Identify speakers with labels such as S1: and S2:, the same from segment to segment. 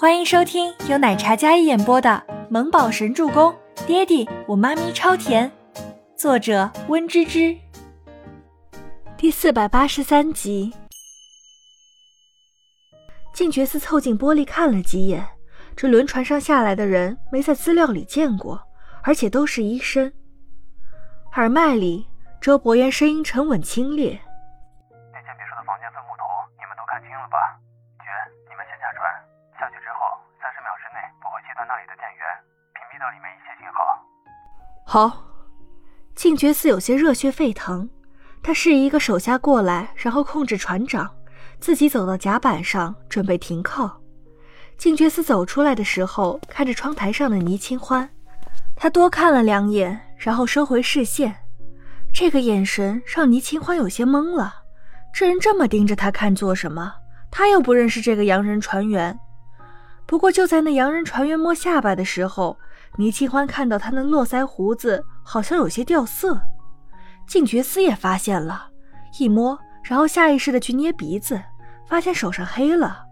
S1: 欢迎收听由奶茶嘉一演播的《萌宝神助攻》，爹地我妈咪超甜，作者温芝芝。第四百八十三集。静觉寺凑近玻璃看了几眼，这轮船上下来的人没在资料里见过，而且都是医生。耳麦里，周伯言声音沉稳清冽：“好。静觉寺有些热血沸腾，他示意一个手下过来，然后控制船长，自己走到甲板上准备停靠。静觉寺走出来的时候，看着窗台上的倪清欢，他多看了两眼，然后收回视线。这个眼神让倪清欢有些懵了，这人这么盯着他看做什么？他又不认识这个洋人船员。不过就在那洋人船员摸下巴的时候，倪清欢看到他那络腮胡子好像有些掉色。静觉司也发现了，一摸，然后下意识的去捏鼻子，发现手上黑了，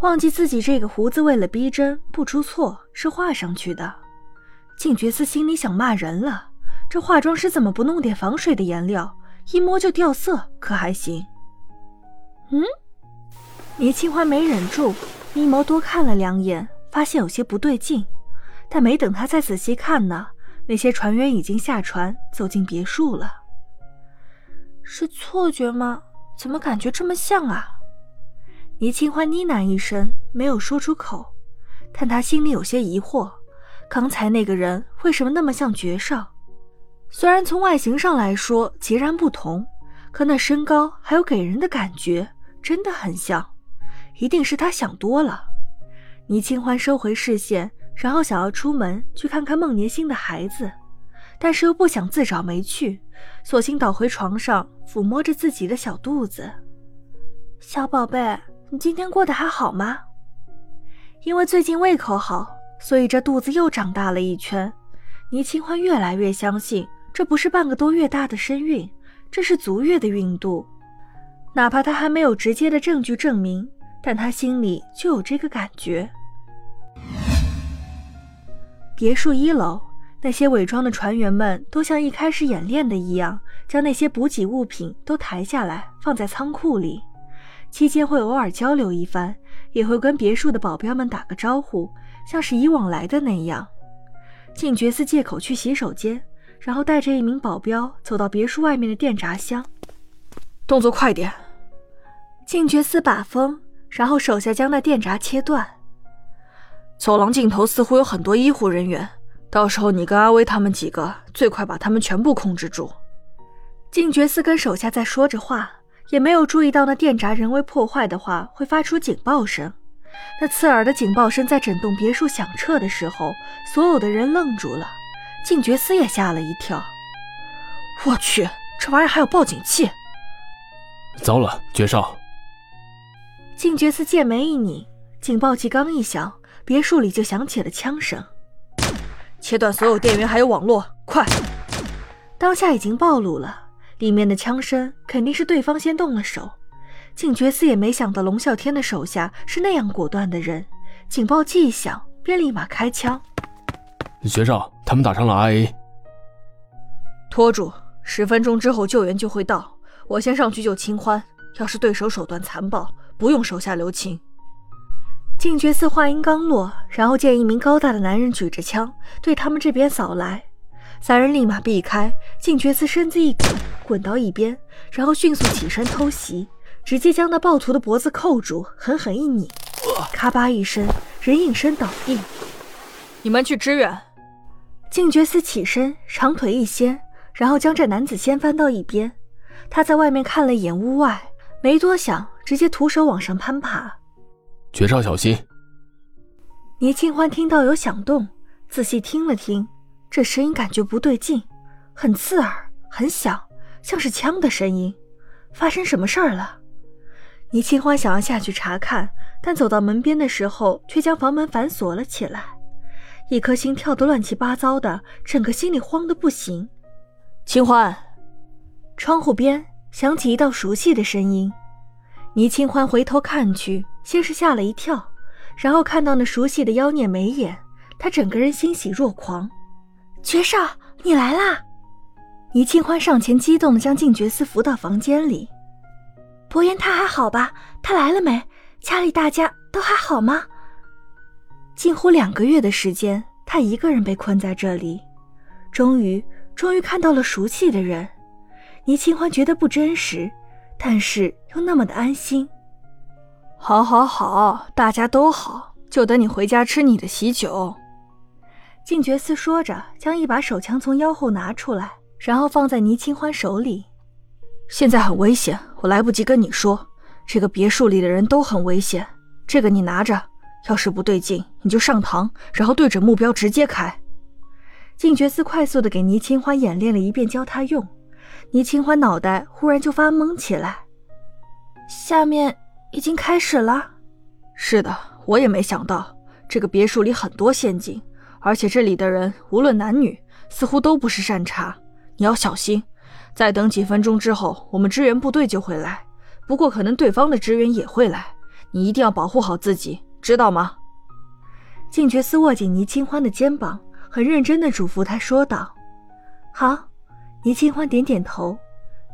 S1: 忘记自己这个胡子为了逼真不出错是画上去的。静觉司心里想骂人了，这化妆师怎么不弄点防水的颜料？一摸就掉色，可还行？嗯，倪清欢没忍住。咪眸多看了两眼，发现有些不对劲，但没等他再仔细看呢，那些船员已经下船走进别墅了。是错觉吗？怎么感觉这么像啊？倪清欢呢喃一声，没有说出口，但他心里有些疑惑：刚才那个人为什么那么像绝少？虽然从外形上来说截然不同，可那身高还有给人的感觉真的很像。一定是他想多了。倪清欢收回视线，然后想要出门去看看孟年星的孩子，但是又不想自找没趣，索性倒回床上，抚摸着自己的小肚子。小宝贝，你今天过得还好吗？因为最近胃口好，所以这肚子又长大了一圈。倪清欢越来越相信，这不是半个多月大的身孕，这是足月的孕肚。哪怕他还没有直接的证据证明。但他心里就有这个感觉。别墅一楼，那些伪装的船员们都像一开始演练的一样，将那些补给物品都抬下来放在仓库里。期间会偶尔交流一番，也会跟别墅的保镖们打个招呼，像是以往来的那样。静觉寺借口去洗手间，然后带着一名保镖走到别墅外面的电闸箱。动作快点！静觉寺把风。然后手下将那电闸切断。走廊尽头似乎有很多医护人员，到时候你跟阿威他们几个最快把他们全部控制住。静觉寺跟手下在说着话，也没有注意到那电闸人为破坏的话会发出警报声。那刺耳的警报声在整栋别墅响彻的时候，所有的人愣住了，静觉寺也吓了一跳。我去，这玩意还有报警器！
S2: 糟了，绝少！
S1: 静觉寺剑眉一拧，警报器刚一响，别墅里就响起了枪声。切断所有电源还有网络，快！当下已经暴露了，里面的枪声肯定是对方先动了手。警觉司也没想到龙啸天的手下是那样果断的人，警报器一响便立马开枪。
S2: 学少，他们打伤了阿 A。
S1: 拖住，十分钟之后救援就会到，我先上去救清欢。要是对手手段残暴。不用手下留情。静觉寺话音刚落，然后见一名高大的男人举着枪对他们这边扫来，三人立马避开。静觉寺身子一滚，滚到一边，然后迅速起身偷袭，直接将那暴徒的脖子扣住，狠狠一拧，咔吧一声，人应声倒地。你们去支援。静觉寺起身，长腿一掀，然后将这男子掀翻到一边。他在外面看了一眼屋外，没多想。直接徒手往上攀爬，
S2: 绝少小心！
S1: 倪清欢听到有响动，仔细听了听，这声音感觉不对劲，很刺耳，很响，像是枪的声音。发生什么事儿了？倪清欢想要下去查看，但走到门边的时候，却将房门反锁了起来。一颗心跳得乱七八糟的，整个心里慌得不行。清欢，窗户边响起一道熟悉的声音。倪清欢回头看去，先是吓了一跳，然后看到那熟悉的妖孽眉眼，他整个人欣喜若狂。
S3: 绝少，你来啦！
S1: 倪清欢上前激动的将静觉寺扶到房间里。
S3: 伯言他还好吧？他来了没？家里大家都还好吗？
S1: 近乎两个月的时间，他一个人被困在这里，终于，终于看到了熟悉的人。倪清欢觉得不真实，但是又那么的安心。
S4: 好，好，好，大家都好，就等你回家吃你的喜酒。
S1: 静觉寺说着，将一把手枪从腰后拿出来，然后放在倪清欢手里。
S4: 现在很危险，我来不及跟你说，这个别墅里的人都很危险。这个你拿着，要是不对劲，你就上膛，然后对准目标直接开。
S1: 静觉寺快速的给倪清欢演练了一遍，教他用。倪清欢脑袋忽然就发懵起来。
S3: 下面已经开始了。
S4: 是的，我也没想到，这个别墅里很多陷阱。而且这里的人无论男女，似乎都不是善茬。你要小心。再等几分钟之后，我们支援部队就会来。不过可能对方的支援也会来，你一定要保护好自己，知道吗？
S1: 静觉寺握紧倪清欢的肩膀，很认真地嘱咐他说道：“好。”倪清欢点点头。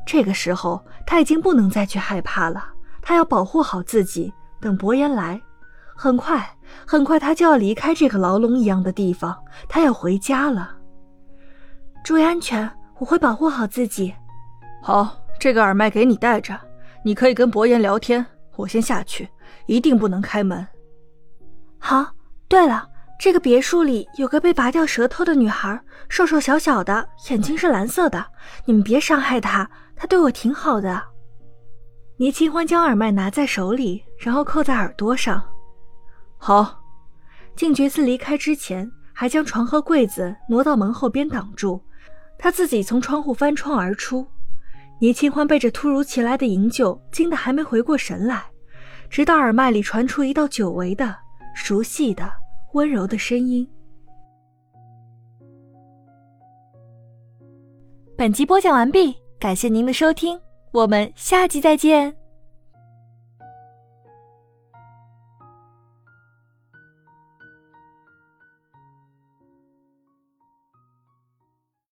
S1: 这个时候，他已经不能再去害怕了。他要保护好自己，等伯言来。很快，很快，他就要离开这个牢笼一样的地方，他要回家了。
S3: 注意安全，我会保护好自己。
S4: 好，这个耳麦给你带着，你可以跟伯言聊天。我先下去，一定不能开门。
S3: 好。对了，这个别墅里有个被拔掉舌头的女孩，瘦瘦小小的，眼睛是蓝色的。你们别伤害她，她对我挺好的。
S1: 倪清欢将耳麦拿在手里，然后扣在耳朵上。
S4: 好，
S1: 静觉寺离开之前，还将床和柜子挪到门后边挡住，他自己从窗户翻窗而出。倪清欢被这突如其来的营救惊得还没回过神来，直到耳麦里传出一道久违的、熟悉的、温柔的声音。
S3: 本集播讲完毕，感谢您的收听，我们下集再见。